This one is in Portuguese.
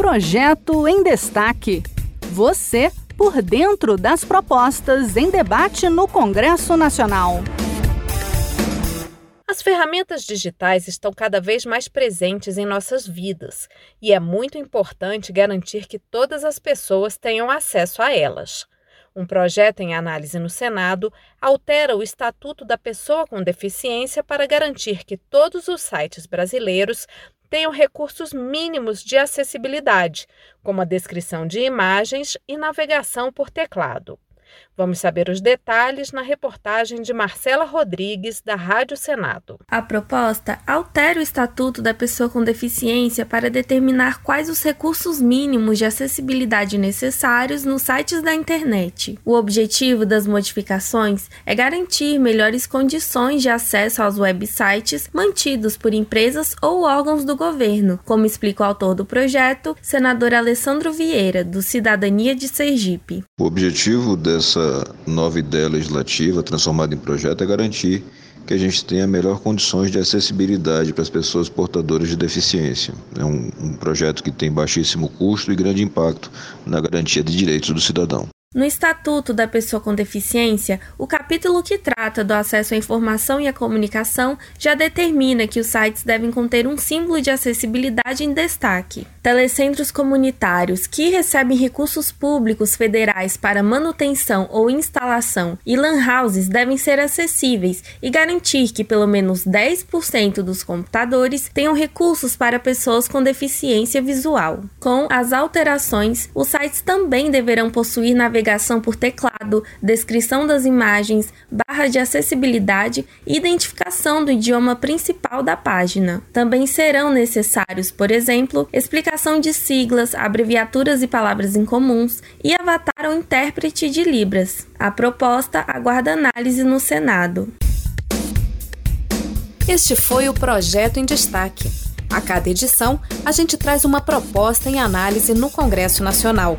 Projeto em Destaque. Você por dentro das propostas em debate no Congresso Nacional. As ferramentas digitais estão cada vez mais presentes em nossas vidas e é muito importante garantir que todas as pessoas tenham acesso a elas. Um projeto em análise no Senado altera o Estatuto da Pessoa com Deficiência para garantir que todos os sites brasileiros tenham recursos mínimos de acessibilidade, como a descrição de imagens e navegação por teclado. Vamos saber os detalhes na reportagem de Marcela Rodrigues, da Rádio Senado. A proposta altera o Estatuto da Pessoa com Deficiência para determinar quais os recursos mínimos de acessibilidade necessários nos sites da internet. O objetivo das modificações é garantir melhores condições de acesso aos websites mantidos por empresas ou órgãos do governo, como explica o autor do projeto, senador Alessandro Vieira, do Cidadania de Sergipe. O objetivo dessa nova ideia legislativa transformada em projeto é garantir que a gente tenha melhores condições de acessibilidade para as pessoas portadoras de deficiência. É um, um projeto que tem baixíssimo custo e grande impacto na garantia de direitos do cidadão. No Estatuto da Pessoa com Deficiência, o capítulo que trata do acesso à informação e à comunicação já determina que os sites devem conter um símbolo de acessibilidade em destaque. Telecentros comunitários que recebem recursos públicos federais para manutenção ou instalação e lan houses devem ser acessíveis e garantir que pelo menos 10% dos computadores tenham recursos para pessoas com deficiência visual. Com as alterações, os sites também deverão possuir navegação navegação por teclado, descrição das imagens, barra de acessibilidade e identificação do idioma principal da página. Também serão necessários, por exemplo, explicação de siglas, abreviaturas e palavras incomuns e avatar ou intérprete de Libras. A proposta aguarda análise no Senado. Este foi o projeto em destaque. A cada edição, a gente traz uma proposta em análise no Congresso Nacional.